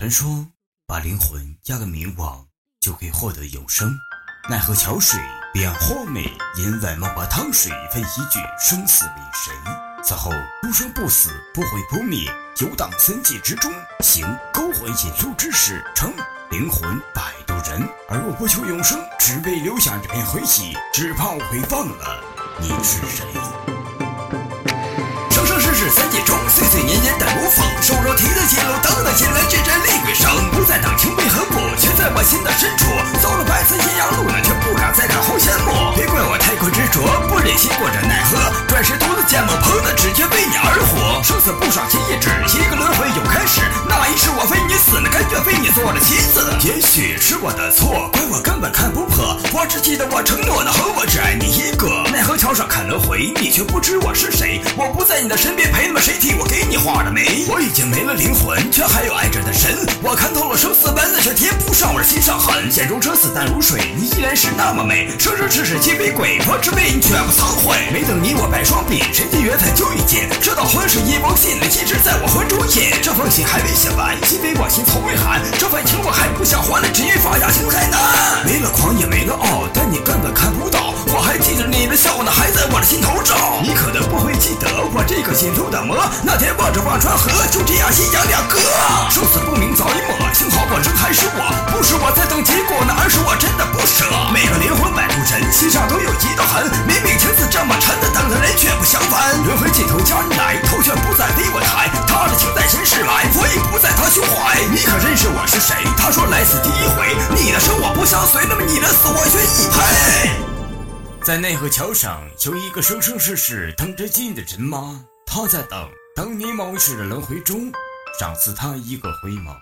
传说把灵魂压个冥王就可以获得永生。奈何桥水彼岸花美，因外冒把汤水分一句生死为谁？此后不生不死，不毁不灭，游荡三界之中，行勾魂引路之事，称灵魂摆渡人。而我不求永生，只为留下这片回忆，只怕我会忘了你是谁。生生世世三界中岁岁年年在模仿，手若提灯进太过执着，不忍心过着奈何。转世独自见梦碰的，直接为你而活。生死不伤心一纸，一个轮回又开始。那一世我非你死，那甘愿为你做了妻子。也许是我的错，怪我根本看不破。我只记得我承诺的，和我只爱你一个。奈何桥上看轮回，你却不知我是谁。我不在你的身边。陪那么谁替我给你画的眉？我已经没了灵魂，却还有爱着的神。我看透了生死本，却贴不上我心上痕。眼中车死淡如水，你依然是那么美。生生世世皆为鬼，我只为你绝不苍悔。没等你我白双臂，谁的缘分就遇见？这道魂是一封信，一直在我魂中印。这封信还未写完，因为我心从未寒。这份情我还不想还，只因放下情太难。没了狂也没了傲，但你根本看不到。我还记着你的笑，那还在我的心头照。你可能不会记得我这个心。的魔，那天望着忘川河，就这样阴阳两隔，生死不明早已抹。是我，不是我在等结果，那而是我真的不舍。每个灵魂摆渡人，心上都有一道痕。明明情字这么沉的，等的人却不相烦。轮回尽头家人来，头却不再为我抬。他的情在前世埋，我已不在他胸怀。你可认识我是谁？他说来此第一回。你的生我不相随，那么你的死我愿意陪。在奈何桥上，有一个生生世世等着进的人吗？他在等，等你某世的轮回中，赏赐他一个回眸。